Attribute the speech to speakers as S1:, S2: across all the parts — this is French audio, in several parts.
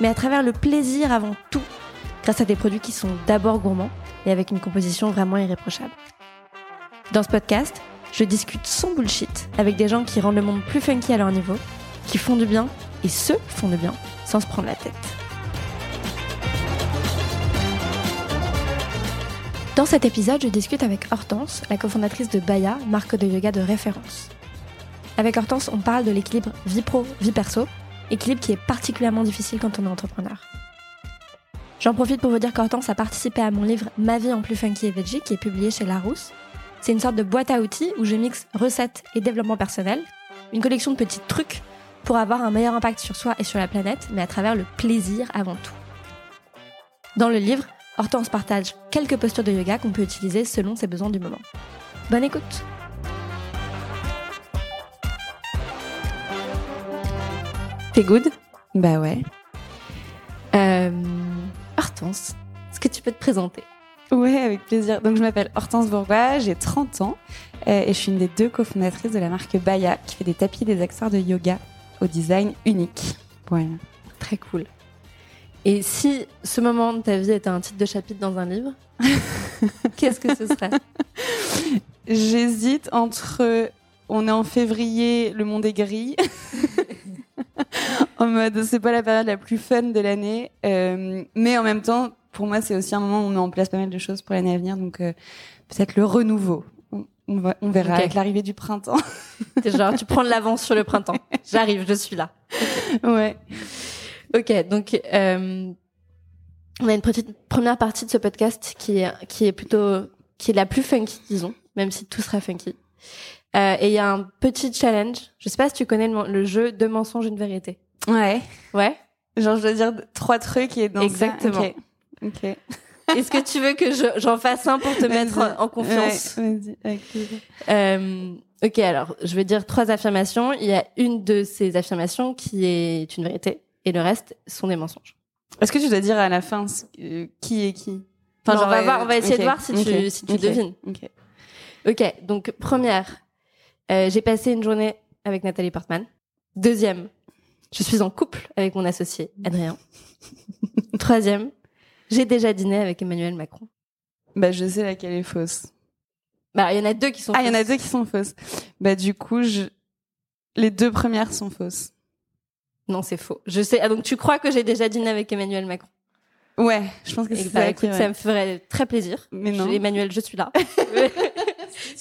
S1: mais à travers le plaisir avant tout, grâce à des produits qui sont d'abord gourmands et avec une composition vraiment irréprochable. Dans ce podcast, je discute sans bullshit avec des gens qui rendent le monde plus funky à leur niveau, qui font du bien et se font du bien sans se prendre la tête. Dans cet épisode, je discute avec Hortense, la cofondatrice de Baya, marque de yoga de référence. Avec Hortense, on parle de l'équilibre vie pro, vie perso, équilibre qui est particulièrement difficile quand on est entrepreneur. J'en profite pour vous dire qu'Hortense a participé à mon livre Ma vie en plus funky et veggie qui est publié chez Larousse. C'est une sorte de boîte à outils où je mixe recettes et développement personnel, une collection de petits trucs pour avoir un meilleur impact sur soi et sur la planète, mais à travers le plaisir avant tout. Dans le livre, Hortense partage quelques postures de yoga qu'on peut utiliser selon ses besoins du moment. Bonne écoute T'es good
S2: Bah ouais.
S1: Euh, Hortense, est-ce que tu peux te présenter?
S2: Ouais, avec plaisir. Donc je m'appelle Hortense Bourgois, j'ai 30 ans euh, et je suis une des deux cofondatrices de la marque Baya qui fait des tapis et des accessoires de yoga au design unique. Voilà.
S1: Très cool. Et si ce moment de ta vie était un titre de chapitre dans un livre, qu'est-ce que ce serait?
S2: J'hésite entre on est en février, le monde est gris. en mode, c'est pas la période la plus fun de l'année. Euh, mais en même temps, pour moi, c'est aussi un moment où on met en place pas mal de choses pour l'année à venir. Donc, euh, peut-être le renouveau. On, on, va, on verra avec l'arrivée du printemps.
S1: T'es genre, tu prends de l'avance sur le printemps. J'arrive, je suis là.
S2: ouais.
S1: Ok, donc euh, on a une petite première partie de ce podcast qui est qui est plutôt qui est la plus funky, disons, même si tout sera funky. Euh, et il y a un petit challenge. Je sais pas si tu connais le, le jeu deux mensonges une vérité.
S2: Ouais.
S1: Ouais.
S2: Genre, je dois dire trois trucs et dans ça-
S1: Exactement.
S2: Ok. Ok.
S1: Est-ce que tu veux que je- j'en fasse un pour te mettre en confiance
S2: Ouais, plaisir.
S1: Euh, Ok, alors je vais dire trois affirmations. Il y a une de ces affirmations qui est une vérité et le reste sont des mensonges.
S2: Est-ce que tu dois dire à la fin euh, qui est qui?
S1: Non, on va
S2: euh,
S1: voir- on va essayer de voir si tu- si tu devines.
S2: ok.
S1: Ok, donc première, euh, j'ai passé une journée avec Nathalie Portman. Deuxième, je suis en couple avec mon associé Adrien. Troisième, j'ai déjà dîné avec Emmanuel Macron.
S2: Bah, je sais laquelle est fausse.
S1: Bah, il y en a deux qui sont.
S2: Ah, il y en a
S1: fausses.
S2: deux qui sont fausses. Bah, du coup, je... les deux premières sont fausses.
S1: Non, c'est faux. Je sais. Ah, donc tu crois que j'ai déjà dîné avec Emmanuel Macron?
S2: Ouais, je pense que c'est
S1: bah,
S2: ça
S1: écoute, me ferait très plaisir.
S2: Mais non.
S1: Je- Emmanuel, je suis là.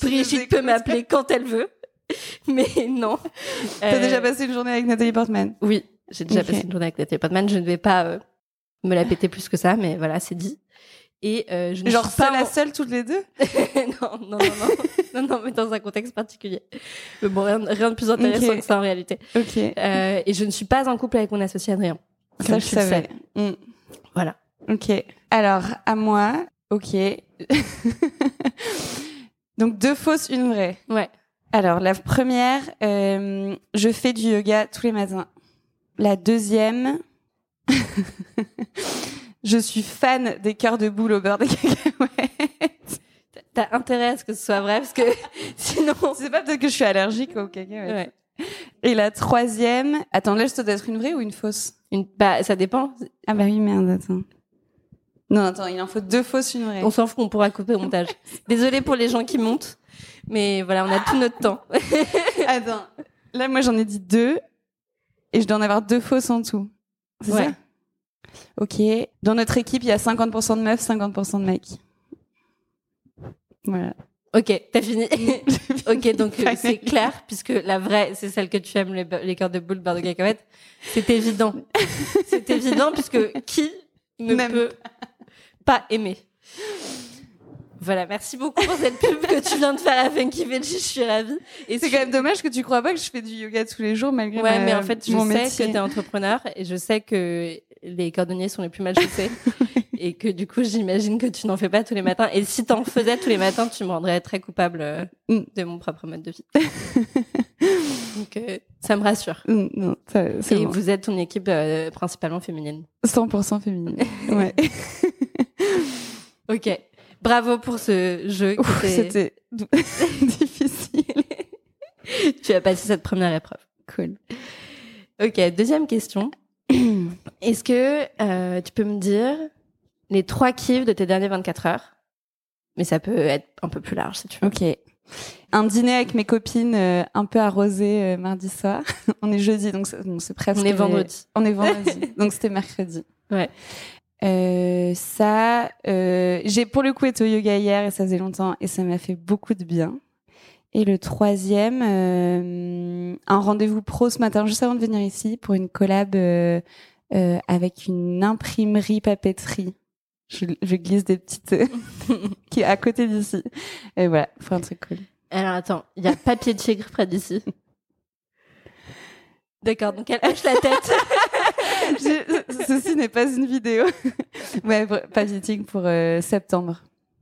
S1: Brigitte peut m'appeler quand elle veut. Mais non.
S2: T'as
S1: Euh,
S2: déjà passé une journée avec Nathalie Portman?
S1: Oui, j'ai déjà passé une journée avec Nathalie Portman. Je ne vais pas euh, me la péter plus que ça, mais voilà, c'est dit. Et euh, je ne
S2: Genre
S1: suis pas en-
S2: seule toutes les deux?
S1: Non, non, non, non, non, non, mais dans un contexte particulier. Mais bon, rien, rien de plus intéressant que ça en réalité.
S2: Ok,
S1: et je ne suis pas en couple avec mon associé Adrien.
S2: ça je savais. Mm.
S1: Voilà.
S2: Ok. Alors, à moi, ok. Donc, deux fausses, une vraie.
S1: Ouais.
S2: Alors, la première, euh, je fais du yoga tous les matins. La deuxième, je suis fan des cœurs de boule au beurre de cacahuètes.
S1: T'as intérêt à ce que ce soit vrai parce que sinon.
S2: C'est pas peut-être que je suis allergique aux cacahuètes.
S1: Ouais.
S2: Et la troisième, attends, là, ça doit être une vraie ou une fausse?
S1: Une, bah, ça dépend.
S2: Ah bah oui, merde, attends. Non, attends, il en faut deux fausses, une vraie.
S1: On s'en fout, on pourra couper au montage. Désolée pour les gens qui montent, mais voilà, on a tout notre temps.
S2: Attends, là, moi, j'en ai dit deux, et je dois en avoir deux fausses en tout. C'est
S1: Ouais.
S2: ça? Ok. Dans notre équipe, il y a 50% de meufs, 50% de mecs. Voilà.
S1: Ok, t'as fini. ok, donc euh, c'est clair, puisque la vraie, c'est celle que tu aimes, les, les cœurs de boule, beurre de cacahuète. C'est évident. c'est évident, puisque qui ne
S2: N'aime
S1: peut pas aimer Voilà, merci beaucoup pour cette pub que tu viens de faire à Funky Veggie, je suis ravie. Et
S2: C'est
S1: tu-
S2: quand même dommage que tu crois pas que je fais du yoga tous les jours malgré
S1: Ouais,
S2: ma-
S1: mais en fait, je
S2: mon
S1: sais
S2: métier.
S1: que t'es entrepreneur et je sais que les cordonniers sont les plus mal chaussés et que du coup, j'imagine que tu n'en fais pas tous les matins. Et si t'en faisais tous les matins, tu me rendrais très coupable euh,
S2: Mm.
S1: de mon propre mode de vie. Donc, euh, ça me rassure.
S2: Mm, Non, ça-
S1: Et
S2: bon.
S1: vous êtes une équipe euh, principalement féminine.
S2: 100% féminine. Ouais.
S1: Ok. Bravo pour ce jeu.
S2: C'était difficile.
S1: tu as passé cette première épreuve.
S2: Cool.
S1: Ok, deuxième question. Est-ce que euh, tu peux me dire les trois kiffs de tes dernières 24 heures? Mais ça peut être un peu plus large si tu veux.
S2: Ok. Un dîner avec mes copines euh, un peu arrosé euh, mardi soir. on est jeudi, donc c'est bon, c'est presque.
S1: On est vendredi.
S2: On est vendredi, donc c'était mercredi.
S1: Ouais.
S2: Euh, ça, euh, j'ai pour le coup été au yoga hier et ça faisait longtemps et ça m'a fait beaucoup de bien. Et le troisième, euh, un rendez-vous pro ce matin juste avant de venir ici pour une collab euh, euh, avec une imprimerie papeterie. Je, je glisse des petites qui est à côté d'ici. Et voilà, faut un truc cool.
S1: Alors attends, il y a papier tigre près d'ici. D'accord, donc elle hoche la tête.
S2: Ceci n'est pas une vidéo. ouais, papeting pour euh, septembre.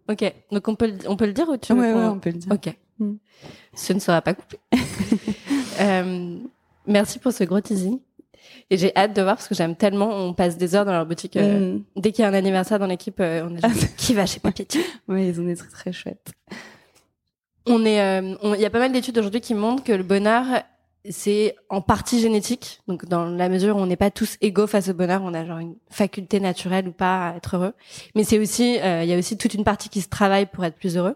S1: ok, donc on peut, le- on peut le dire ou tu veux
S2: Ouais, on peut le dire.
S1: Ok.
S2: Mm.
S1: Ce ne sera pas coupé. Euh, merci pour ce gros teasing. Et j'ai hâte de voir parce que j'aime tellement. On passe des heures dans leur boutique. euh,
S2: Mm.
S1: Dès qu'il y a un anniversaire dans l'équipe, euh, on est genre, qui va chez Papier Tigre
S2: Ouais, ils ont des trucs très chouettes.
S1: On est, euh, il y a pas mal d'études aujourd'hui qui montrent que le bonheur, c'est en partie génétique. Donc, dans la mesure où on n'est pas tous égaux face au bonheur, on a genre une faculté naturelle ou pas à être heureux. Mais c'est aussi, euh, il y a aussi toute une partie qui se travaille pour être plus heureux.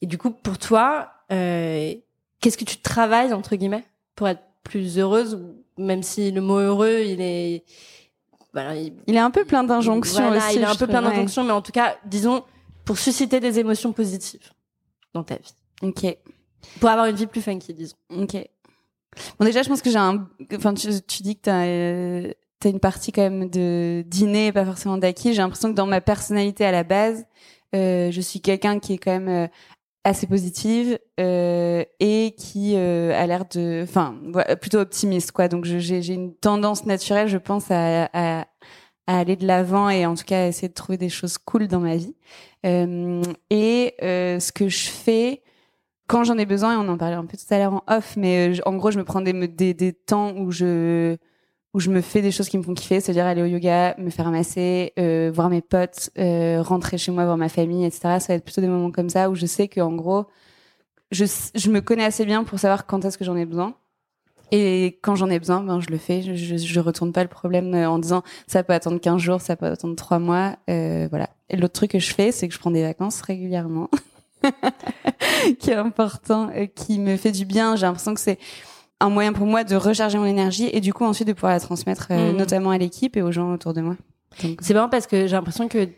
S1: Et du coup, pour toi, euh, qu'est-ce que tu travailles entre guillemets pour être plus heureuse, même si le mot heureux, il est, voilà, il,
S2: Il est un peu plein d'injonctions
S1: voilà,
S2: aussi.
S1: il est un peu plein d'injonctions, mais en tout cas, disons, pour susciter des émotions positives dans ta vie.
S2: Ok,
S1: Pour avoir une vie plus funky, disons.
S2: ok. Bon, déjà, je pense que j'ai un. Enfin, tu, dis que t'as euh, t'as une partie quand même de dîner, pas forcément d'acquis. J'ai l'impression que dans ma personnalité à la base, euh, je suis quelqu'un qui est quand même euh, assez positive et qui a l'air de, enfin, plutôt optimiste, quoi. Donc, j'ai une tendance naturelle, je pense, à, aller de l'avant et en tout cas à essayer de trouver des choses cool dans ma vie. Et ce que je fais quand j'en ai besoin, et on en parlait un peu tout à l'heure en off, mais euh, en gros, je me prends des, des, temps où je où je me fais des choses qui me font kiffer, c'est-à-dire aller au yoga, me faire masser, euh, voir mes potes, euh, rentrer chez moi, voir ma famille, etc. Ça va être plutôt des moments comme ça où je sais que en gros, je, je me connais assez bien pour savoir quand est-ce que j'en ai besoin. Et quand j'en ai besoin, ben je le fais. Je, je, retourne pas le problème en disant ça peut attendre 15 jours, ça peut attendre 3 mois. Voilà. Et l'autre truc que je fais, c'est que je prends des vacances régulièrement. qui est important, qui me fait du bien. J'ai l'impression que c'est un moyen pour moi de recharger mon énergie et du coup ensuite de pouvoir la transmettre euh,
S1: Mm.
S2: notamment à l'équipe et aux gens autour de moi.
S1: C'est marrant parce que j'ai l'impression que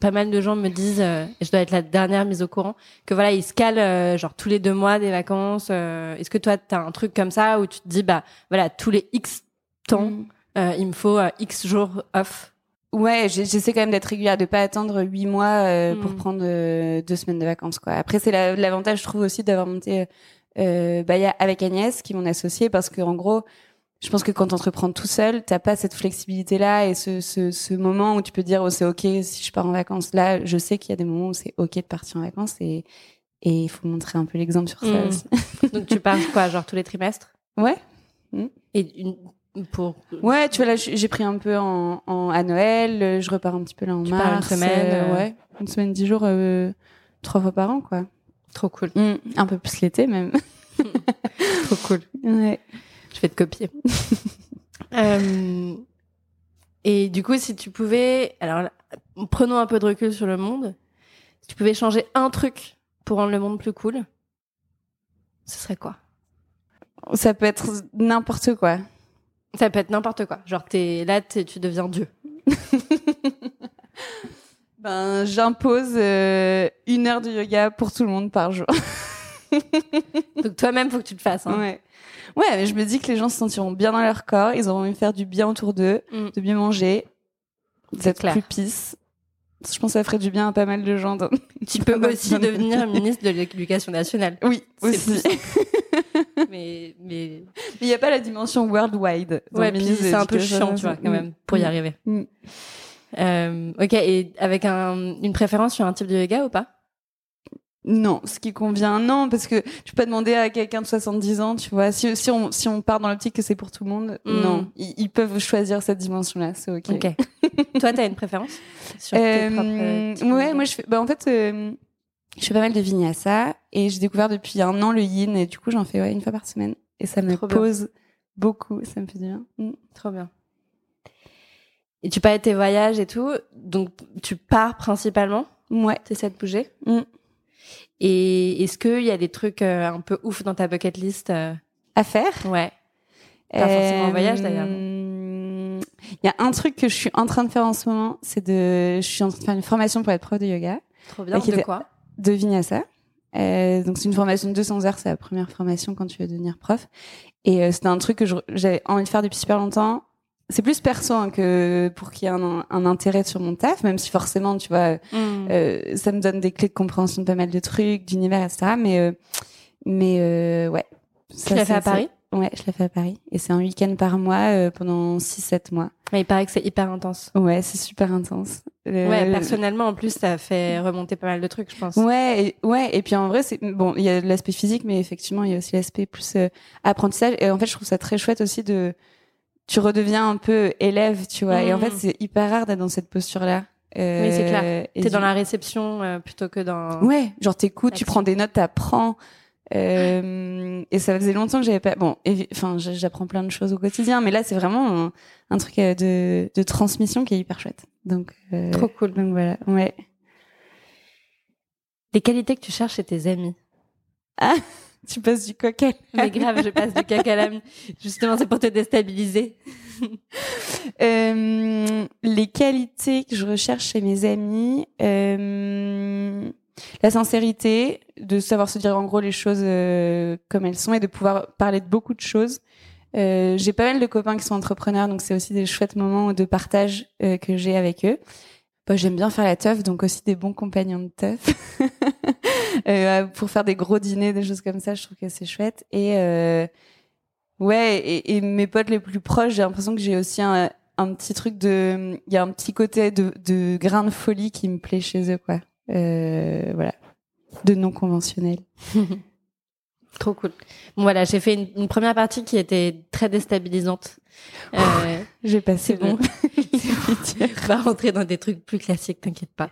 S1: pas mal de gens me disent, euh, et je dois être la dernière mise au courant, que voilà, ils se calent euh, genre tous les deux mois des vacances. Est-ce que toi, t'as un truc comme ça où tu te dis, bah voilà, tous les X temps, euh, il me faut X jours off
S2: Ouais, j'essaie quand même d'être régulière, de pas attendre huit mois euh, pour
S1: Mm.
S2: prendre euh, deux semaines de vacances. Quoi. Après, c'est la- l'avantage, je trouve aussi, d'avoir monté euh, Baya avec Agnès, qui est mon associée, parce que en gros, je pense que quand entreprends tout seul, t'as pas cette flexibilité-là et ce, ce, ce moment où tu peux dire, oh, c'est ok si je pars en vacances. Là, je sais qu'il y a des moments où c'est ok de partir en vacances et et il faut montrer un peu l'exemple sur ça
S1: Mm.
S2: aussi.
S1: Donc tu pars quoi, genre tous les trimestres?
S2: Ouais.
S1: Et une, pour
S2: Ouais, tu vois là, j'ai pris un peu en, en à Noël, euh, je repars un petit peu là en
S1: Tu
S2: mars.
S1: une semaine,
S2: euh, ouais, une semaine, dix jours, euh, trois fois par an, quoi.
S1: trop cool,
S2: Mm, un peu plus l'été même.
S1: trop cool.
S2: ouais.
S1: Je vais te copier. Euh, et du coup, si tu pouvais, alors prenons un peu de recul sur le monde. Si tu pouvais changer un truc pour rendre le monde plus cool, ce serait quoi?
S2: Ça peut être n'importe quoi.
S1: Ça peut être n'importe quoi. Genre, t'es là, t'es- tu deviens Dieu.
S2: Ben, j'impose euh, une heure de yoga pour tout le monde par jour.
S1: Donc toi-même, faut que tu le fasses. Hein.
S2: Ouais. Ouais, mais je me dis que les gens se sentiront bien dans leur corps, ils auront envie de faire du bien autour d'eux,
S1: Mm.
S2: de bien manger, d'être plus pisse. Je pense que ça ferait du bien à pas mal de gens. dans-
S1: Tu peux aussi devenir ministre de l'éducation nationale.
S2: Oui, aussi.
S1: Mais mais
S2: il n'y a pas la dimension worldwide.
S1: ouais, c'est un peu chiant, tu vois, quand même, pour y
S2: Mm.
S1: arriver.
S2: Mm.
S1: Euh, ok, et avec un, une préférence sur un type de yoga ou pas?
S2: Non, ce qui convient, non, parce que tu peux pas demander à quelqu'un de 70 ans, tu vois. Si, si, on, si on part dans l'optique que c'est pour tout le monde,
S1: Mm.
S2: non. Ils, ils peuvent choisir cette dimension-là, c'est ok.
S1: Toi, t'as une préférence sur tes
S2: Euh,
S1: propres euh,
S2: ouais, moi je fais, bah en fait, euh, je fais pas mal de vinyasa et j'ai découvert depuis un an le yin et du coup j'en fais ouais, une fois par semaine et ça me
S1: Trop bien.
S2: pose beaucoup, ça me fait du bien. Mm.
S1: Trop bien. Et tu parles de tes voyages et tout, donc tu pars principalement,
S2: Ouais.
S1: t'essaies de bouger?
S2: Mm.
S1: Et est-ce qu'il y a des trucs euh, un peu ouf dans ta bucket list euh,
S2: À faire?
S1: Ouais. Pas forcément en voyage, d'ailleurs.
S2: Il y a un truc que je suis en train de faire en ce moment, c'est de, je suis en train de faire une formation pour être prof de yoga,
S1: Trop bien. De quoi?
S2: De vinyasa. Euh, donc c'est une formation de 200 heures, c'est la première formation quand tu veux devenir prof. Et euh, c'était un truc que j'avais envie de faire depuis super longtemps. C'est plus perso hein, que pour qu'il y ait un, un intérêt sur mon taf, même si forcément, tu vois,
S1: Mm.
S2: euh, ça me donne des clés de compréhension de pas mal de trucs, d'univers, etc. Mais, euh, mais euh, ouais.
S1: Tu l'as fait à Paris?
S2: Ouais, je l'ai fait à Paris. Et c'est un week-end par mois euh, pendant 6-7 mois.
S1: Mais il paraît que c'est hyper intense.
S2: Ouais, c'est super intense. Euh,
S1: Ouais, personnellement, en plus, ça fait remonter pas mal de trucs, je pense.
S2: Ouais, et, ouais. Et puis en vrai, c'est bon. Il y a l'aspect physique, mais effectivement, il y a aussi l'aspect plus euh, apprentissage. Et en fait, je trouve ça très chouette aussi de. Tu redeviens un peu élève, tu vois. Et en
S1: Mhm.
S2: fait, c'est hyper rare d'être dans cette posture-là. Euh,
S1: Oui, c'est clair.
S2: et
S1: T'es dans
S2: du-
S1: la réception euh, plutôt que dans.
S2: Ouais, genre t'écoutes, tu prends des notes, t'apprends. Euh, et ça faisait longtemps que j'avais pas. Bon, enfin, j'apprends plein de choses au quotidien, mais là, c'est vraiment un, un truc euh, de, de transmission qui est hyper chouette. Donc, euh,
S1: Trop cool.
S2: donc voilà. Ouais.
S1: Les qualités que tu cherches chez tes amis?
S2: Tu passes du coq à
S1: Mais grave, je passe du caca à l'âme. Justement, c'est pour te déstabiliser.
S2: Euh, les qualités que je recherche chez mes amis, euh, la sincérité, de savoir se dire en gros les choses euh, comme elles sont et de pouvoir parler de beaucoup de choses. Euh, j'ai pas mal de copains qui sont entrepreneurs, donc c'est aussi des chouettes moments de partage euh, que j'ai avec eux. Bah, j'aime bien faire la teuf, donc aussi des bons compagnons de teuf. Pour faire des gros dîners, des choses comme ça, je trouve que c'est chouette. Et ouais, et, mes potes les plus proches, j'ai l'impression que j'ai aussi un, un petit truc de, il y a un petit côté de, de grain de folie qui me plaît chez eux, quoi. Euh, voilà, de non conventionnel.
S1: Trop cool. Bon, voilà, j'ai fait une, une première partie qui était très déstabilisante. Euh,
S2: J'ai passé
S1: bon. On va rentrer dans des trucs plus classiques, t'inquiète pas.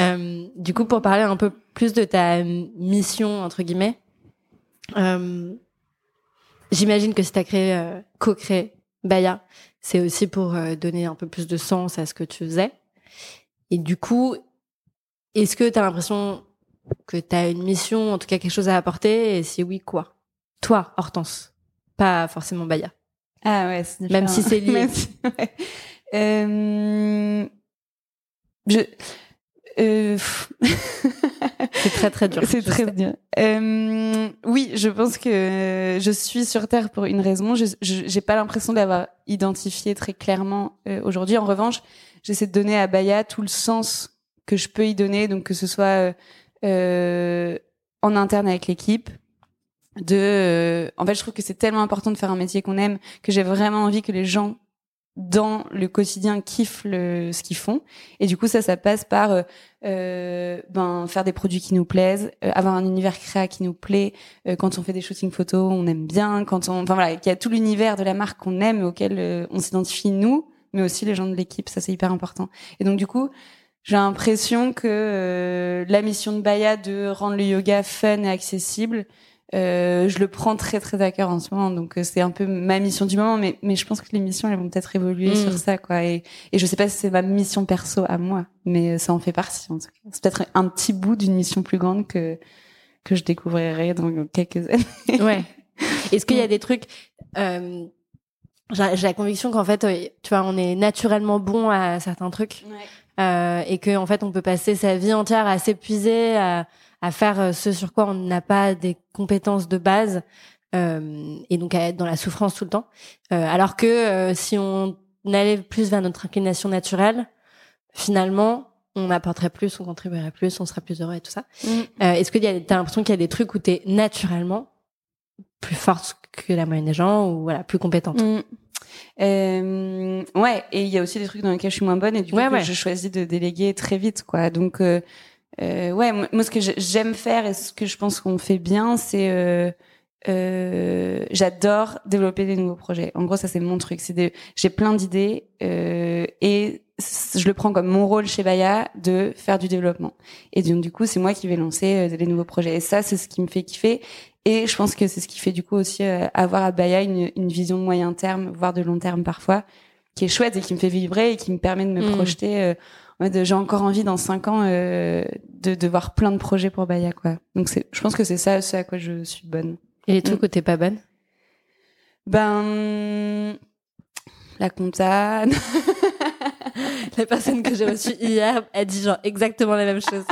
S1: Euh, du coup, pour parler un peu plus de ta mission, entre guillemets, euh, j'imagine que si t'as créé, co-créé Baya, c'est aussi pour donner un peu plus de sens à ce que tu faisais. Et du coup, est-ce que t'as l'impression que t'as une mission, en tout cas quelque chose à apporter? Et si oui, quoi? Toi, Hortense, pas forcément Baya.
S2: Ah ouais, c'est
S1: Même si c'est lié.
S2: Si- ouais. Euh, je. Euh.
S1: C'est très très dur.
S2: C'est très
S1: sais.
S2: dur. Euh, oui, je pense que je suis sur Terre pour une raison. Je j'ai pas l'impression d'avoir identifié très clairement euh, aujourd'hui. En revanche, j'essaie de donner à Baya tout le sens que je peux y donner, donc que ce soit euh, euh, en interne avec l'équipe. De, euh, en fait, je trouve que c'est tellement important de faire un métier qu'on aime que j'ai vraiment envie que les gens dans le quotidien kiffent le, ce qu'ils font. Et du coup, ça, ça passe par euh, euh, ben faire des produits qui nous plaisent, euh, avoir un univers créa qui nous plaît. Euh, quand on fait des shootings photos, on aime bien. Quand on, enfin voilà, qu'il y a tout l'univers de la marque qu'on aime auquel on s'identifie nous, mais aussi les gens de l'équipe. Ça, c'est hyper important. Et donc du coup, j'ai l'impression que euh, la mission de Baya de rendre le yoga fun et accessible, euh, je le prends très très à cœur en ce moment. Donc euh, c'est un peu ma mission du moment, mais mais je pense que les missions elles vont peut-être évoluer
S1: Mm.
S2: sur ça quoi. Et et je sais pas si c'est ma mission perso à moi, mais euh, ça en fait partie en tout cas. C'est peut-être un petit bout d'une mission plus grande que que je découvrirai dans quelques années.
S1: Ouais. Est-ce qu'il y a des trucs euh, J'ai la conviction qu'en fait, tu vois, on est naturellement bon à certains trucs euh, et que en fait, on peut passer sa vie entière à s'épuiser, à, à faire euh, ce sur quoi on n'a pas des compétences de base euh, et donc à être dans la souffrance tout le temps. Euh, alors que euh, si on allait plus vers notre inclination naturelle, finalement, on apporterait plus, on contribuerait plus, on serait plus heureux et tout ça.
S2: Mm.
S1: Euh, Est-ce que t'as l'impression qu'il y a des trucs où t'es naturellement plus forte que la moyenne des gens ou voilà plus compétente?
S2: Mm. Euh, ouais, et il y a aussi des trucs dans lesquels je suis moins bonne et du coup je choisis de déléguer très vite, quoi. Donc euh, euh, ouais, moi ce que j'aime faire et ce que je pense qu'on fait bien, c'est j'adore développer des nouveaux projets. En gros, ça c'est mon truc. C'est j'ai plein d'idées et je le prends comme mon rôle chez Baya de faire du développement. Et donc du coup, c'est moi qui vais lancer les nouveaux projets. Et ça, c'est ce qui me fait kiffer. Et je pense que c'est ce qui fait du coup aussi euh, avoir à Baya une, une vision de moyen terme, voire de long terme parfois, qui est chouette et qui me fait vibrer et qui me permet de me mmh. projeter. Euh, j'ai encore envie dans cinq ans euh, de, de voir plein de projets pour Baya quoi. Donc c'est, je pense que c'est ça, ce à quoi je suis bonne.
S1: Et les trucs mm. où t'es pas bonne?
S2: Ben la compta.
S1: la personne que j'ai reçue hier a dit genre exactement la même chose.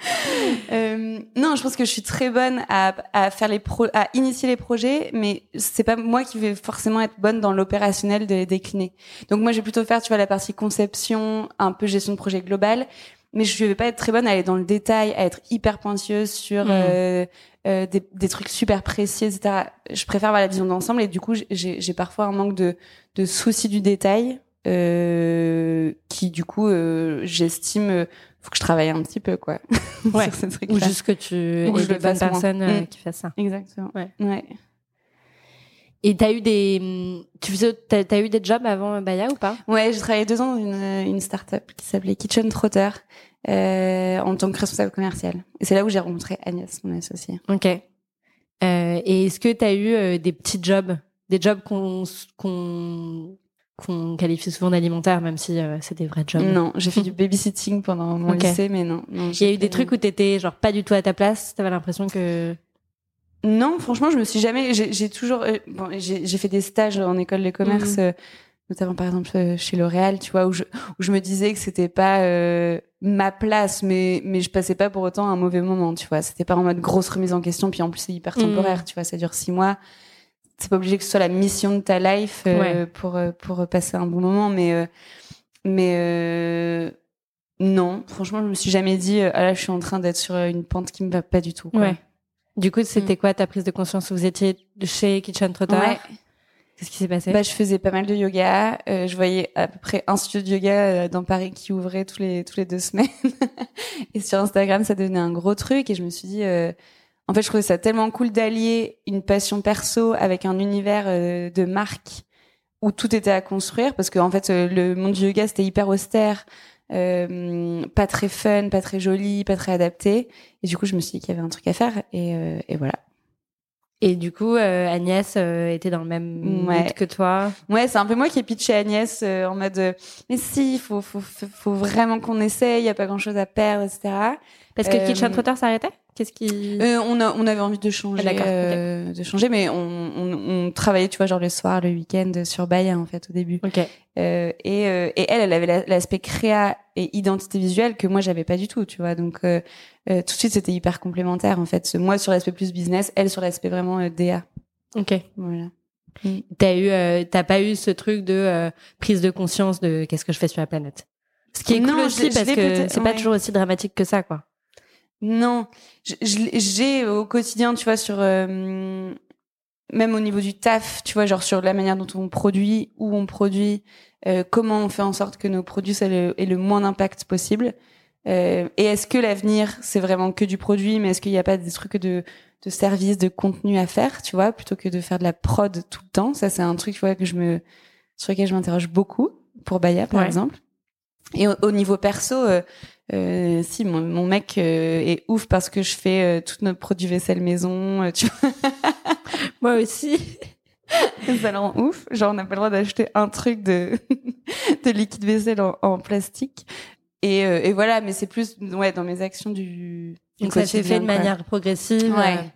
S2: euh, non, je pense que je suis très bonne à, à faire les pro, à initier les projets, mais c'est pas moi qui vais forcément être bonne dans l'opérationnel de les décliner. Donc moi, je vais plutôt faire, tu vois, la partie conception, un peu gestion de projet global, mais je vais pas être très bonne à aller dans le détail, à être hyper pointilleuse sur mm. euh, euh, des, des, trucs super précis, etc. Je préfère avoir la vision d'ensemble et du coup, j'ai parfois un manque de, de soucis du détail euh, qui, du coup, euh, j'estime euh, faut que je travaille un petit peu quoi
S1: ouais. sur Ou juste que tu es les bonnes personnes euh, mm. qui fassent ça.
S2: Exactement.
S1: Ouais.
S2: ouais.
S1: Et t'as eu des, tu faisais, t'as, as eu des jobs avant Baya ou pas?
S2: Ouais, j'ai travaillé deux ans dans une, une start-up qui s'appelait Kitchen Trotter euh, en tant que responsable commercial. Et c'est là où j'ai rencontré Agnès, mon associée.
S1: Ok. Euh, et est-ce que t'as eu euh, des petits jobs, des jobs qu'on qu'on qu'on qualifie souvent d'alimentaire, même si euh, c'est des vrais jobs.
S2: Non, j'ai fait du babysitting pendant mon lycée, mais non.
S1: Il y a eu des trucs où t'étais genre pas du tout à ta place. T'avais l'impression que
S2: non, franchement, je me suis jamais. J'ai toujours. Euh, bon, j'ai fait des stages en école de commerce, mhm. euh, notamment par exemple chez L'Oréal, tu vois, où je, où je me disais que c'était pas ma place, mais mais je passais pas pour autant un mauvais moment, tu vois. C'était pas en mode grosse remise en question, puis en plus c'est hyper temporaire, mhm. tu vois. Ça dure six mois. C'est pas obligé que ce soit la mission de ta life pour pour passer un bon moment, mais mais non, franchement, je me suis jamais dit ah là je suis en train d'être sur une pente qui me va pas du tout. Quoi.
S1: Ouais. Du coup, c'était mm. quoi ta prise de conscience? Vous étiez chez Kitchen Trotter ouais. Qu'est-ce qui s'est passé?
S2: Bah, je faisais pas mal de yoga. Euh, je voyais à peu près un studio de yoga euh, dans Paris qui ouvrait tous les tous les deux semaines. et sur Instagram, ça devenait un gros truc. Et je me suis dit, euh, en fait, je trouvais ça tellement cool d'allier une passion perso avec un univers euh, de marque où tout était à construire, parce que en fait, le monde du yoga c'était hyper austère. Euh, pas très fun, pas très joli, pas très adapté. Et du coup, je me suis dit qu'il y avait un truc à faire et, euh, et voilà.
S1: Et du coup, euh, Agnès euh, était dans le même mood que toi?
S2: Ouais, c'est un peu moi qui ai pitché Agnès en mode mais si, faut faut faut vraiment qu'on essaye, il y a pas grand chose à perdre, etc.
S1: Parce que Kitchen Trotter s'arrêtait? Qu'est-ce qui
S2: euh, on a on avait envie de changer ah, euh, de changer mais on, on, on, travaillait tu vois genre le soir le week-end sur Baya en fait au début. Euh, et et elle elle avait l'aspect créa et identité visuelle que moi j'avais pas du tout, tu vois. Donc tout de suite c'était hyper complémentaire en fait. Moi sur l'aspect plus business, elle sur l'aspect vraiment DA.
S1: OK.
S2: Voilà.
S1: Mm. T'as eu t'as pas eu ce truc de prise de conscience de qu'est-ce que je fais sur la planète? Ce qui est cool aussi parce que c'est pas toujours aussi dramatique que ça quoi.
S2: Non, j'ai au quotidien, tu vois, sur euh, même au niveau du taf, tu vois, genre sur la manière dont on produit, où on produit, euh, comment on fait en sorte que nos produits aient le, moins d'impact possible. Euh, et est-ce que l'avenir, c'est vraiment que du produit, mais est-ce qu'il n'y a pas des trucs de, de service, de contenu à faire, tu vois, plutôt que de faire de la prod tout le temps? Ça, c'est un truc, tu vois, que je me sur lequel je m'interroge beaucoup pour Baya, par exemple. Et au, niveau perso, euh, euh, si mon, mon mec euh, est ouf parce que je fais euh, toute notre produit vaisselle maison, tu vois.
S1: Moi aussi.
S2: ça le rend ouf. Genre on n'a pas le droit d'acheter un truc de de liquide vaisselle en, en plastique. Et, et voilà, mais c'est plus ouais dans mes actions du.
S1: Donc ça s'est fait de manière progressive.
S2: Ouais.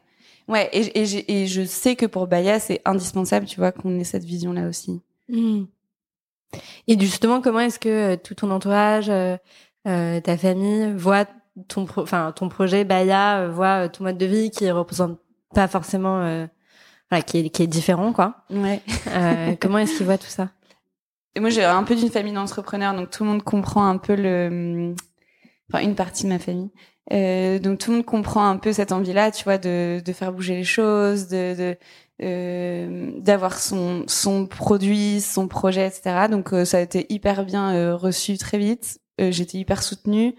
S2: Ouais, et, et, et, je sais que pour Baya, c'est indispensable, tu vois, qu'on ait cette vision-là aussi.
S1: Hmm. Et justement, comment est-ce que tout ton entourage, euh, ta famille voit ton, enfin ton projet Baya, euh, voit euh, ton mode de vie qui représente pas forcément, voilà, qui est, qui est différent, quoi.
S2: Ouais.
S1: comment est-ce qu'ils voient tout ça?
S2: Et moi, j'ai un peu d'une famille d'entrepreneurs, donc tout le monde comprend un peu le, enfin une partie de ma famille Euh, donc tout le monde comprend un peu cette envie-là, tu vois, de, de faire bouger les choses, de, de euh, d'avoir son son produit, son projet, etc. Donc euh, ça a été hyper bien euh, reçu très vite. J'étais hyper soutenue.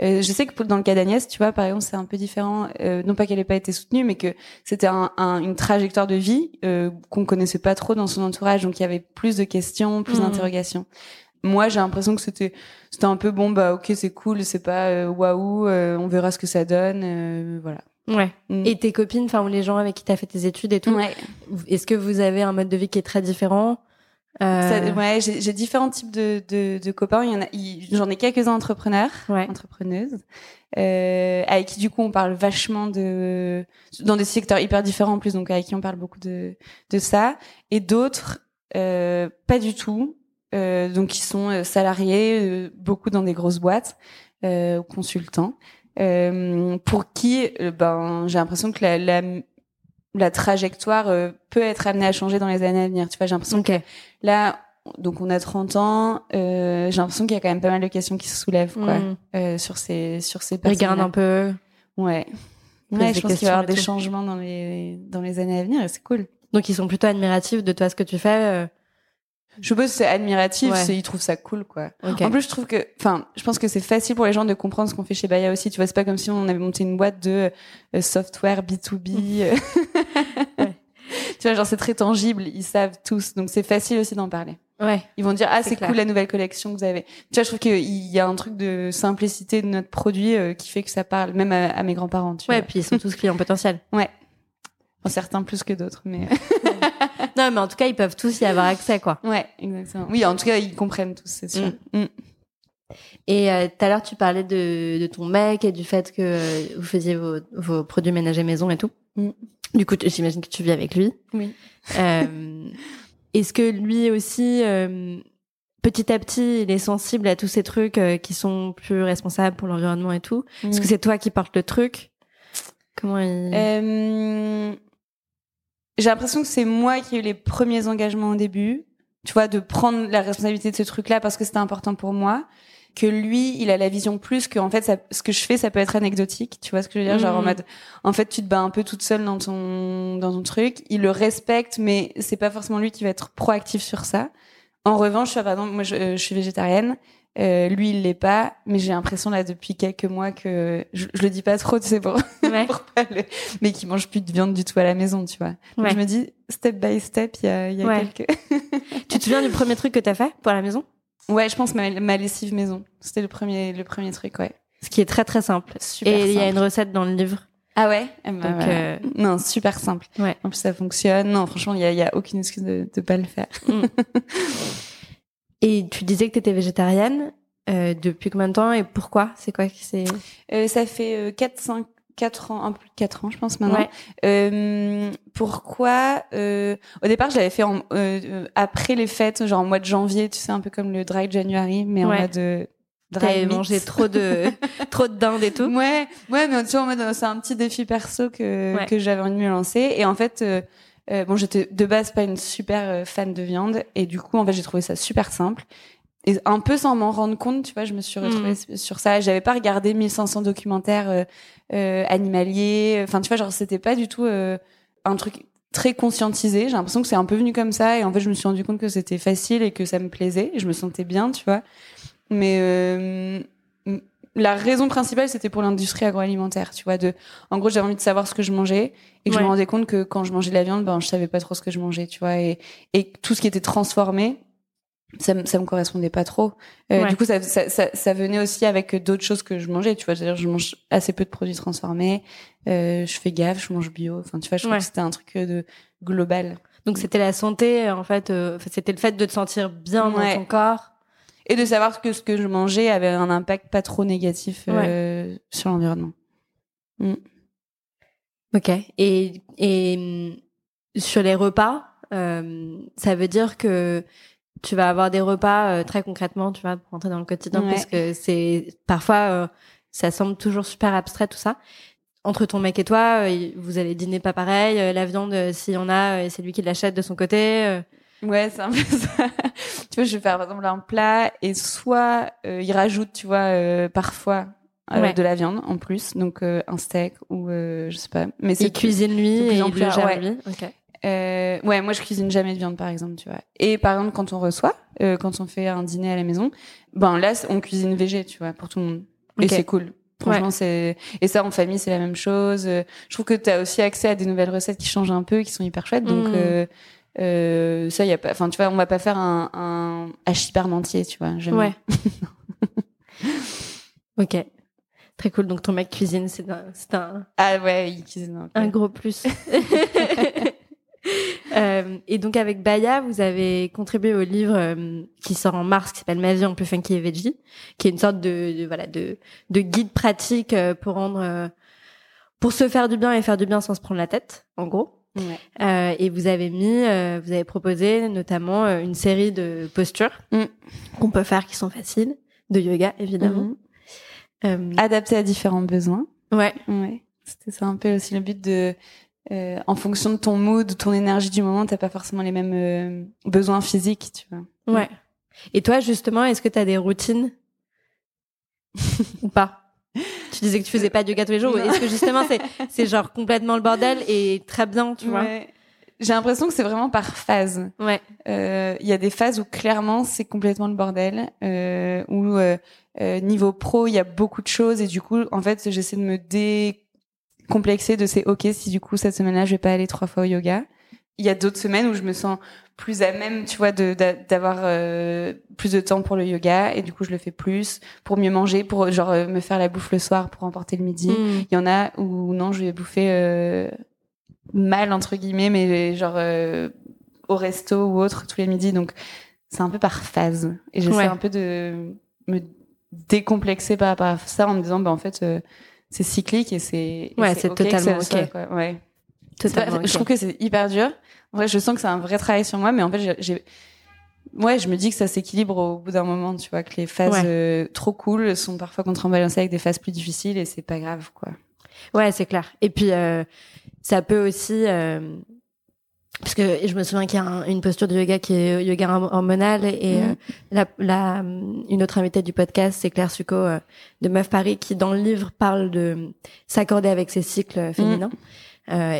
S2: je sais que dans le cas d'Agnès, tu vois, par exemple, c'est un peu différent. non pas qu'elle ait pas été soutenue, mais que c'était un, une trajectoire de vie qu'on connaissait pas trop dans son entourage, donc il y avait plus de questions, plus mmh. d'interrogations moi j'ai l'impression que c'était c'était un peu bon bah ok c'est cool c'est pas euh, waouh euh, on verra ce que ça donne euh, voilà
S1: ouais mm. et tes copines enfin les gens avec qui t'as fait tes études et tout
S2: ouais.
S1: est-ce que vous avez un mode de vie qui est très différent?
S2: Ouais j'ai différents types de, de, de copains il y en a j'en ai quelques uns entrepreneurs
S1: ouais.
S2: entrepreneuses avec qui du coup on parle vachement de dans des secteurs hyper différents en plus donc avec qui on parle beaucoup de de ça et d'autres pas du tout euh, donc ils sont euh, salariés, euh, beaucoup dans des grosses boîtes, euh, consultants, euh, pour qui ben j'ai l'impression que la, la, la trajectoire peut être amenée à changer dans les années à venir. Tu vois, j'ai l'impression que là, donc on a 30 ans, j'ai l'impression qu'il y a quand même pas mal de questions qui se soulèvent quoi, mm. sur ces sur ces
S1: personnes. Regarde un peu.
S2: Ouais. Ouais, je pense qu'il va y avoir des changements dans les dans les années à venir et c'est cool.
S1: Donc ils sont plutôt admiratifs de toi ce que tu fais.
S2: Je suppose c'est admiratif, ils trouvent ça cool quoi. En plus je trouve que enfin, je pense que c'est facile pour les gens de comprendre ce qu'on fait chez Baya aussi, tu vois, c'est pas comme si on avait monté une boîte de euh, software B2B. Euh. tu vois, genre c'est très tangible, ils savent tous. Donc c'est facile aussi d'en parler.
S1: Ouais.
S2: Ils vont dire ah c'est cool la nouvelle collection que vous avez. Tu vois, je trouve qu'il y a un truc de simplicité de notre produit euh, qui fait que ça parle même à, mes grands-parents, tu
S1: ouais, puis ils sont tous clients potentiels.
S2: Ouais. certains plus que d'autres, mais.
S1: non, mais en tout cas, ils peuvent tous y avoir accès, quoi.
S2: Ouais, exactement. Oui, en tout cas, ils comprennent tous, c'est sûr. Mm. Mm.
S1: Et euh, tout à l'heure, tu parlais de, de, ton mec et du fait que euh, vous faisiez vos, vos, produits ménagers maison et tout. Mm. Du coup, j'imagine que tu vis avec lui.
S2: Oui.
S1: Euh, Est-ce que lui aussi, euh, petit à petit, il est sensible à tous ces trucs qui sont plus responsables pour l'environnement et tout? Est-ce que c'est toi qui portes le truc? Comment il
S2: j'ai l'impression que c'est moi qui ai eu les premiers engagements au début, tu vois, de prendre la responsabilité de ce truc-là parce que c'était important pour moi. Que lui, il a la vision plus que en fait, ça, ce que je fais, ça peut être anecdotique. Tu vois ce que je veux dire? Genre en mmh. mode, en fait, tu te bats un peu toute seule dans ton dans ton truc. Il le respecte, mais c'est pas forcément lui qui va être proactif sur ça. En revanche, par exemple, moi, je, je suis végétarienne. Euh, lui, il l'est pas, mais j'ai l'impression là depuis quelques mois que je, je, le dis pas trop, tu sais, pour,
S1: ouais.
S2: mais qui mange plus de viande du tout à la maison, tu vois. Donc je me dis step by step, il y a, y a quelques.
S1: tu te souviens du premier truc que t'as fait pour la maison?
S2: Ouais, je pense ma, ma lessive maison. C'était le premier, le premier truc, ouais.
S1: Ce qui est très très simple.
S2: Super
S1: Et il y a une recette dans le livre.
S2: Ah ouais? Eh ben, Donc, euh... Non, super simple.
S1: Ouais.
S2: En plus, ça fonctionne. Non, franchement, il y a, y a aucune excuse de ne pas le faire. Mm.
S1: Et tu disais que tu étais végétarienne. Euh, depuis combien de temps et pourquoi? C'est quoi c'est
S2: euh, Ça fait 4 euh, 5 4 ans, un peu plus de 4 ans, je pense maintenant. Ouais. Euh, pourquoi euh, Au départ, je l'avais fait en, euh, après les fêtes, genre en mois de janvier, tu sais, un peu comme le dry January, mais en mode euh,
S1: dry mangé trop de trop de dinde et tout.
S2: Ouais, ouais, mais tu vois, c'est un petit défi perso que que j'avais envie de me lancer. Et en fait, euh, bon, j'étais de base pas une super euh, fan de viande et du coup, en fait, j'ai trouvé ça super simple. Et un peu sans m'en rendre compte, tu vois, je me suis retrouvée mm. sur ça. J'avais pas regardé 1500 documentaires euh, euh, animaliers. Enfin, tu vois, genre, c'était pas du tout un truc très conscientisé. J'ai l'impression que c'est un peu venu comme ça. Et en fait, je me suis rendu compte que c'était facile et que ça me plaisait. Et je me sentais bien, tu vois. Mais la raison principale, c'était pour l'industrie agroalimentaire, tu vois. De, en gros, j'avais envie de savoir ce que je mangeais et que je me rendais compte que quand je mangeais de la viande, ben, je savais pas trop ce que je mangeais, tu vois. Et, et tout ce qui était transformé, ça, ça me correspondait pas trop. Euh, Du coup, ça, ça, ça, ça, venait aussi avec d'autres choses que je mangeais, tu vois. C'est-à-dire, je mange assez peu de produits transformés, euh, je fais gaffe, je mange bio. Enfin, tu vois, je trouve que c'était un truc de global.
S1: Donc, c'était la santé, en fait. Euh, c'était le fait de te sentir bien dans ton corps
S2: et de savoir que ce que je mangeais avait un impact pas trop négatif euh, sur l'environnement. Mm.
S1: Ok. Et, et mm, sur les repas, euh, ça veut dire que tu vas avoir des repas euh, très concrètement, tu vas rentrer dans le quotidien, parce que c'est parfois euh, ça semble toujours super abstrait tout ça. Entre ton mec et toi, euh, vous allez dîner pas pareil. la viande, s'il y en a, c'est lui qui l'achète de son côté.
S2: Ouais, c'est un peu ça. tu vois, je vais faire par exemple un plat et soit euh, il rajoute, tu vois, euh, parfois euh,
S1: Ouais.
S2: de la viande en plus, donc euh, un steak ou euh, je sais pas. Mais
S1: Il
S2: c'est
S1: cuisine lui et il
S2: plus, ouais.
S1: lui. Ok.
S2: Euh, ouais, moi je cuisine jamais de viande par exemple, tu vois. Et par exemple quand on reçoit, euh, quand on fait un dîner à la maison, ben là on cuisine végé, tu vois, pour tout le monde. Et c'est cool. Franchement, c'est et ça en famille c'est la même chose. Euh, Je trouve que tu as aussi accès à des nouvelles recettes qui changent un peu, qui sont hyper chouettes. Donc
S1: Mm.
S2: euh, euh, ça y a pas. Enfin tu vois, on va pas faire un, un hachis parmentier, tu vois. jamais.
S1: Ouais. ok. Très cool. Donc ton mec cuisine, c'est un, c'est un,
S2: Ah ouais, il cuisine. un peu.
S1: un gros plus. Euh, et donc avec Baya, vous avez contribué au livre euh, qui sort en mars, qui s'appelle Ma vie en plus funky et veggie, qui est une sorte de, de voilà de, de guide pratique euh, pour rendre euh, pour se faire du bien et faire du bien sans se prendre la tête, en gros.
S2: Ouais.
S1: Euh, et vous avez mis, euh, vous avez proposé notamment euh, une série de postures
S2: Mm.
S1: qu'on peut faire qui sont faciles, de yoga évidemment.
S2: Mhm.
S1: Euh,
S2: Adapté à différents besoins.
S1: ouais,
S2: Ouais, c'était ça un peu aussi le but de, euh, en fonction de ton mood, de ton énergie du moment, t'as pas forcément les mêmes euh, besoins physiques, tu vois.
S1: ouais. Et toi justement, est-ce que tu as des routines? Ou pas? Tu disais que tu faisais pas de yoga tous les jours. Est-ce que justement c'est c'est genre complètement le bordel et très bien, tu vois?
S2: Ouais. J'ai l'impression que c'est vraiment par phase.
S1: Ouais.
S2: Euh, Il y a des phases où clairement c'est complètement le bordel, euh, où euh, euh, niveau pro il y a beaucoup de choses et du coup en fait j'essaie de me décomplexer de ces ok si du coup cette semaine-là je vais pas aller trois fois au yoga. Il y a d'autres semaines où je me sens plus à même, tu vois, d'avoir euh, plus de temps pour le yoga et du coup je le fais plus pour mieux manger, pour genre euh, me faire la bouffe le soir pour emporter le midi.
S1: Mm.
S2: Il y en a où non, je vais bouffer euh, mal entre guillemets, mais genre euh, au resto ou autre tous les midis. Donc c'est un peu par phase. Et j'essaie
S1: Ouais.
S2: un peu de me décomplexer par rapport à ça en me disant, bah en fait euh, c'est cyclique et c'est
S1: Ouais, c'est
S2: que
S1: totalement
S2: ça
S1: ok.
S2: soit, quoi. Ouais. Je trouve que c'est hyper dur. En vrai, je sens que c'est un vrai travail sur moi, mais en fait, j'ai- ouais, je me dis que ça s'équilibre au bout d'un moment, tu vois, que les phases
S1: Ouais.
S2: euh, trop cool sont parfois contrebalancées avec des phases plus difficiles et c'est pas grave, quoi.
S1: Ouais, c'est clair. Et puis, euh, ça peut aussi... euh, parce que je me souviens qu'il y a un- une posture de yoga qui est yoga horm- hormonal et
S2: Mhm.
S1: euh, la, la, une autre invitée du podcast, c'est Claire Succo euh, de Meuf Paris qui, dans le livre, parle de s'accorder avec ses cycles féminins. Euh,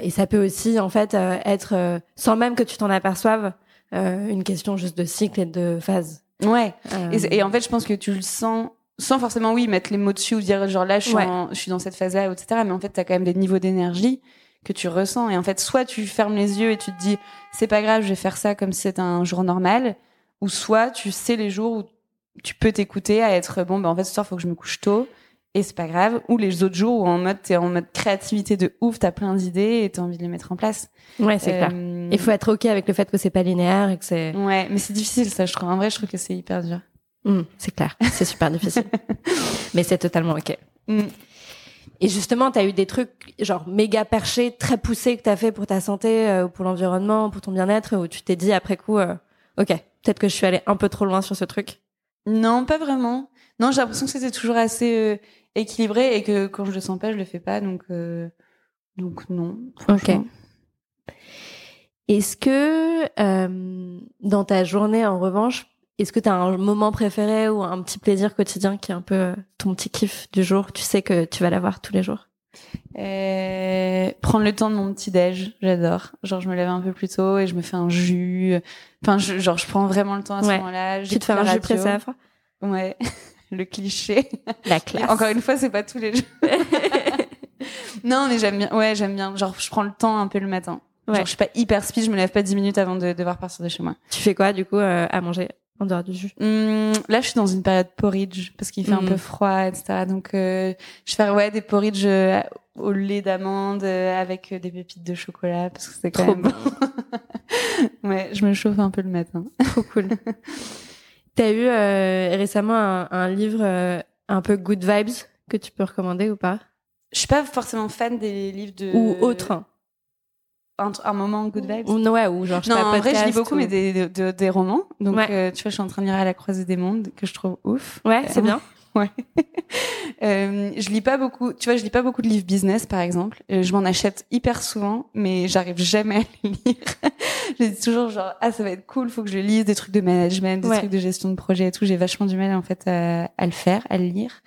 S1: et ça peut aussi, en fait, euh, être, euh, sans même que tu t'en aperçoives, euh, une question juste de cycle et de phase.
S2: Ouais.
S1: Euh,
S2: Et, en fait, je pense que tu le sens sans forcément, oui, mettre les mots dessus ou dire genre là, je suis,
S1: Ouais.
S2: en- je suis dans cette phase-là, etc. Mais en fait, t'as quand même des niveaux d'énergie que tu ressens. Et en fait, soit tu fermes les yeux et tu te dis, c'est pas grave, je vais faire ça comme si c'était un jour normal. Ou soit tu sais les jours où tu peux t'écouter à être, bon, ben en fait, ce soir, faut que je me couche tôt. Et c'est pas grave. Ou les autres jours où en mode, t'es en mode créativité de ouf, t'as plein d'idées et t'as envie de les mettre en place.
S1: ouais, c'est clair.
S2: Euh,
S1: Il faut être ok avec le fait que c'est pas linéaire et que c'est.
S2: Ouais, mais c'est difficile, ça, je trouve. En vrai, je trouve que c'est hyper dur.
S1: Hmm, c'est clair, c'est super difficile. Mais c'est totalement ok.
S2: Mm.
S1: Et justement, t'as eu des trucs genre méga perchés, très poussés que t'as fait pour ta santé, euh, ou pour l'environnement, pour ton bien-être, où tu t'es dit après coup, euh, ok, peut-être que je suis allée un peu trop loin sur ce truc?
S2: Non, pas vraiment. Non, j'ai l'impression que c'était toujours assez euh, équilibré et que quand je le sens pas, je le fais pas. Donc, euh, donc non. franchement.
S1: Est-ce que euh, dans ta journée, en revanche, est-ce que t'as un moment préféré ou un petit plaisir quotidien qui est un peu euh, ton petit kiff du jour? Tu sais que tu vas l'avoir tous les jours.
S2: Euh, prendre le temps de mon petit déj, j'adore. Genre, je me lève un peu plus tôt et je me fais un jus. Enfin, je, genre, je prends vraiment le temps à ce
S1: Ouais.
S2: moment-là.
S1: Tu te fais un jus pressé à la fois
S2: Ouais, le cliché.
S1: La classe.
S2: Encore une fois, c'est pas tous les jours. non, mais j'aime bien. Ouais, j'aime bien. Genre, je prends le temps un peu le matin.
S1: Ouais.
S2: Genre, je suis pas hyper speed, je me lève pas 10 minutes avant de devoir partir de chez moi.
S1: Tu fais quoi du coup euh, à manger en dehors du jus?
S2: Hum, là, je suis dans une période porridge parce qu'il fait un
S1: Mhm.
S2: peu froid, etc. Donc, euh, je fais ouais des porridge euh, au lait d'amande euh, avec des pépites de chocolat parce que c'est quand
S1: Trop
S2: même bon. ouais, je me chauffe un peu le matin.
S1: Trop cool. T'as eu euh, récemment un, un livre euh, un peu good vibes que tu peux recommander ou pas?
S2: Je suis pas forcément fan des livres de
S1: Ou autre hein.
S2: Un, un moment good vibes.
S1: Ou ouais, ou genre je sais
S2: non,
S1: pas,
S2: en vrai, je lis beaucoup,
S1: ou-
S2: mais des, de- de- des romans. Donc,
S1: Ouais.
S2: euh, tu vois, je suis en train de lire à la croisée des mondes, que je trouve ouf.
S1: Ouais, c'est bien.
S2: Ouais. euh, je lis pas beaucoup, tu vois, je lis pas beaucoup de livres business, par exemple. Euh, je m'en achète hyper souvent, mais j'arrive jamais à les lire. je dis toujours genre, ah, ça va être cool, faut que je lise des trucs de management, des
S1: Ouais.
S2: trucs de gestion de projet et tout. J'ai vachement du mal, en fait, à, à le faire, à le lire.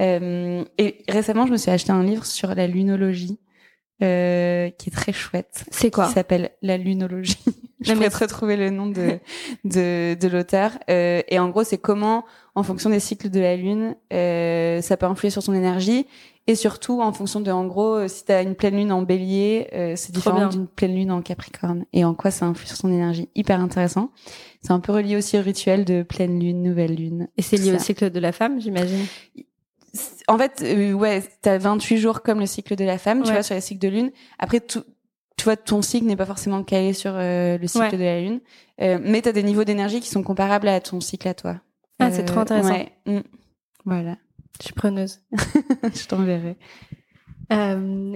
S2: Euh, et récemment, je me suis acheté un livre sur la lunologie. Euh, qui est très chouette.
S1: C'est quoi
S2: Qui s'appelle La lunologie. je pourrais te retrouver le nom de de, de l'auteur. Euh, et en gros, c'est comment, en fonction des cycles de la lune, euh, ça peut influer sur son énergie. Et surtout, en fonction de, en gros, si tu as une pleine lune en bélier, euh, c'est différent d'une pleine lune en capricorne. Et en quoi ça influe sur son énergie? Hyper intéressant. C'est un peu relié aussi au rituel de pleine lune, nouvelle lune.
S1: Et c'est lié au cycle de la femme, j'imagine?
S2: En fait, euh, ouais, t'as 28 jours comme le cycle de la femme, tu vois, sur les cycles de lune. Après, tout, tu vois, ton cycle n'est pas forcément calé sur euh, le cycle de la lune, euh, mais t'as des niveaux d'énergie qui sont comparables à ton cycle à toi.
S1: Ah, c'est trop intéressant.
S2: Ouais. Mm. Voilà.
S1: Je suis preneuse.
S2: Je t'enverrai.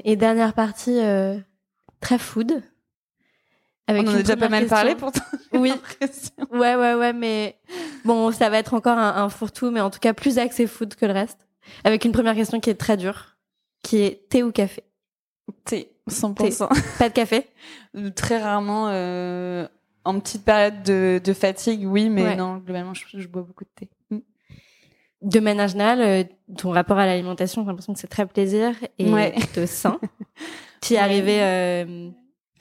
S1: et dernière partie, très food.
S2: Avec On en a déjà pas mal parlé pourtant.
S1: Oui. ouais, ouais, ouais, mais bon, ça va être encore un, un fourre-tout, mais en tout cas plus axé food que le reste. Avec une première question qui est très dure, qui est thé ou café?
S2: Thé, 100%.
S1: Pas de café?
S2: Très rarement. Euh, en petite période de, de fatigue, oui, mais non, globalement, je, bois beaucoup de thé. Mm.
S1: De manière générale, euh, ton rapport à l'alimentation, j'ai l'impression que c'est très plaisir et ouais. de sain. tu es arrivé euh,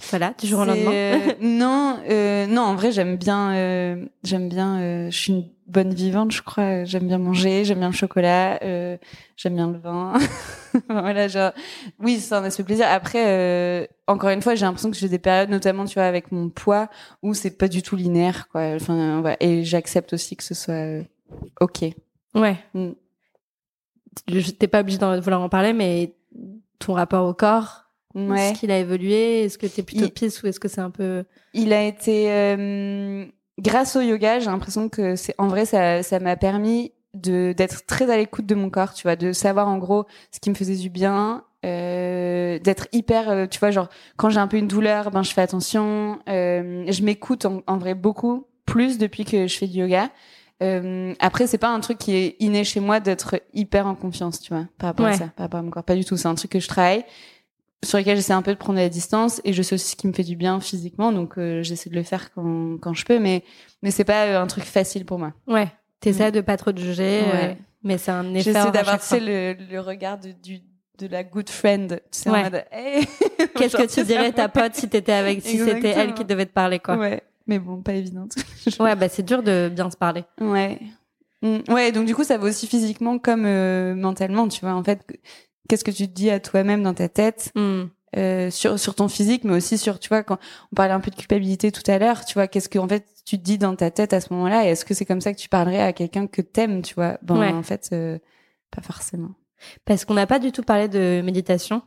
S1: voilà, du jour au lendemain.
S2: Euh, non, euh, non, en vrai, j'aime bien, euh, j'aime bien. Euh, je suis une bonne vivante, je crois. J'aime bien manger, j'aime bien le chocolat, euh, j'aime bien le vin. voilà, genre, oui, c'est un aspect plaisir. Après, encore une fois, j'ai l'impression que j'ai des périodes, notamment, tu vois, avec mon poids, où c'est pas du tout linéaire, quoi. Enfin, voilà. et j'accepte aussi que ce soit ok.
S1: Ouais. Mm. T'es pas obligé de vouloir en parler, mais ton rapport au corps Ouais. Est-ce qu'il a évolué? Est-ce que t'es plutôt pisse ou est-ce que c'est un peu
S2: Il a été euh, grâce au yoga, j'ai l'impression que c'est en vrai ça ça m'a permis de d'être très à l'écoute de mon corps, tu vois, de savoir en gros ce qui me faisait du bien, euh, d'être hyper, euh, tu vois, genre quand j'ai un peu une douleur, ben je fais attention, euh, je m'écoute en, en, vrai beaucoup plus depuis que je fais du yoga. Euh, après, c'est pas un truc qui est inné chez moi d'être hyper en confiance, tu vois, par rapport à ça, par rapport à mon corps, pas du tout. C'est un truc que je travaille sur lesquels j'essaie un peu de prendre la distance et je sais aussi ce qui me fait du bien physiquement donc euh, j'essaie de le faire quand, quand je peux mais mais c'est pas euh, un truc facile pour moi
S1: ouais t'essaies mm. de pas trop te juger euh, ouais. mais c'est un effort
S2: j'essaie d'avoir tu sais le, le regard de, du de la good friend tu sais ouais. en mode hey
S1: qu'est-ce que tu dirais ta pote si t'étais avec si c'était elle qui devait te parler quoi?
S2: Ouais mais bon pas évident
S1: ouais bah c'est dur de bien se parler
S2: ouais mm. Ouais, donc du coup, ça va aussi physiquement comme mentalement, tu vois. En fait, qu'est-ce que tu te dis à toi-même dans ta tête hmm. euh, sur sur ton physique mais aussi sur tu vois quand on parlait un peu de culpabilité tout à l'heure tu vois qu'est-ce que en fait tu te dis dans ta tête à ce moment-là et est-ce que c'est comme ça que tu parlerais à quelqu'un que t'aimes tu vois? Bon en fait euh, pas forcément.
S1: Parce qu'on n'a pas du tout parlé de méditation.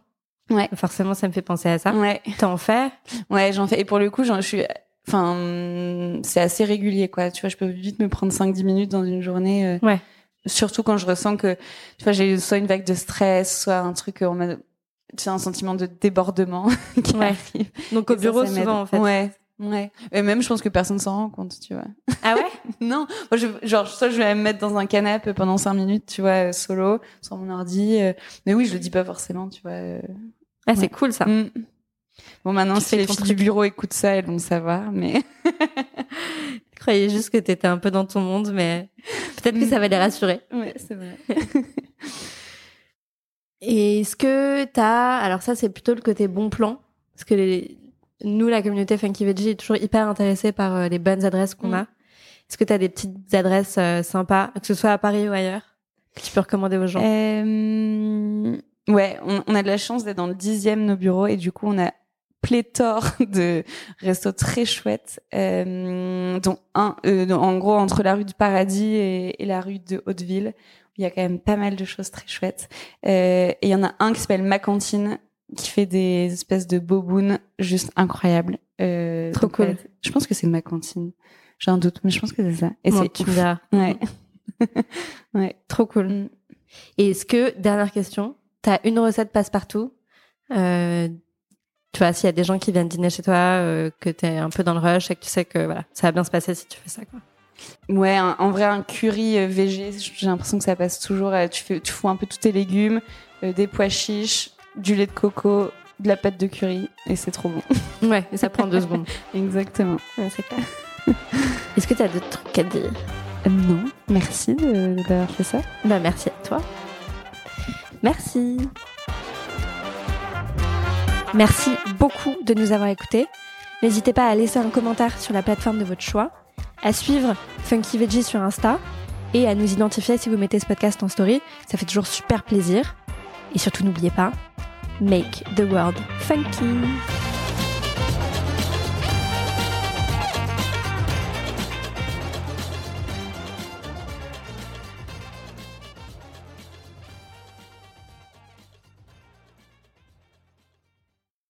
S2: Ouais.
S1: Forcément ça me fait penser à ça.
S2: Ouais.
S1: T'en fais?
S2: Ouais j'en fais. Et pour le coup j'en je suis enfin c'est assez régulier quoi. Tu vois je peux vite me prendre 5 10 minutes dans une journée euh,
S1: ouais
S2: surtout quand je ressens que tu vois j'ai soit une vague de stress soit un truc on m'a tu un sentiment de débordement qui
S1: ouais. arrive. Donc au bureau souvent en fait.
S2: Ouais ouais. Et même je pense que personne s'en rend compte tu vois.
S1: Ah ouais
S2: non. Moi je, genre soit je vais me mettre dans un canapé pendant cinq minutes tu vois solo sur mon ordi euh, mais oui je le dis pas forcément tu vois euh,
S1: ah c'est cool ça. Mm.
S2: bon maintenant si les filles du bureau écoutent ça elles vont savoir mais
S1: croyais juste que t'étais un peu dans ton monde mais Peut-être que ça va les rassurer.
S2: Ouais, c'est vrai.
S1: Et est-ce que t'as, alors ça c'est plutôt le côté bon plan, parce que les... nous la communauté Funky Veggie est toujours hyper intéressée par euh, les bonnes adresses qu'on mm. a. Est-ce que t'as des petites adresses euh, sympas, que ce soit à Paris ou ailleurs, que tu peux recommander aux gens?
S2: Euh... Ouais, on, on, a de la chance d'être dans le dixième de nos bureaux et du coup on a pléthore de restos très chouettes, euh, dont un, euh, en gros, entre la rue du Paradis et, la rue de Hauteville, il y a quand même pas mal de choses très chouettes. Euh, et il y en a un qui s'appelle Ma Cantine, qui fait des espèces de bobounes juste incroyables.
S1: Trop cool.
S2: je pense que c'est Ma Cantine. J'ai un doute, mais je pense que c'est ça.
S1: Et c'est
S2: Ouais.
S1: ouais. Trop cool. Et est-ce que, dernière question, t'as une recette passe-partout euh, tu vois, s'il y a des gens qui viennent dîner chez toi, euh, que tu es un peu dans le rush et que tu sais que voilà, ça va bien se passer si tu fais ça, quoi.
S2: Ouais, en vrai, un curry euh, végé, j'ai l'impression que ça passe toujours. Euh, tu, fais, tu fous un peu tous tes légumes, euh, des pois chiches, du lait de coco, de la pâte de curry, et c'est trop bon.
S1: Ouais, et ça prend deux secondes.
S2: Exactement.
S1: Ouais, c'est clair. Est-ce que tu as d'autres trucs à dire?
S2: Non, merci d'avoir fait ça.
S1: Bah, merci à toi. Merci. Merci beaucoup de nous avoir écoutés. N'hésitez pas à laisser un commentaire sur la plateforme de votre choix, à suivre Funky Veggie sur Insta et à nous identifier si vous mettez ce podcast en story. Ça fait toujours super plaisir. Et surtout, n'oubliez pas, make the world funky.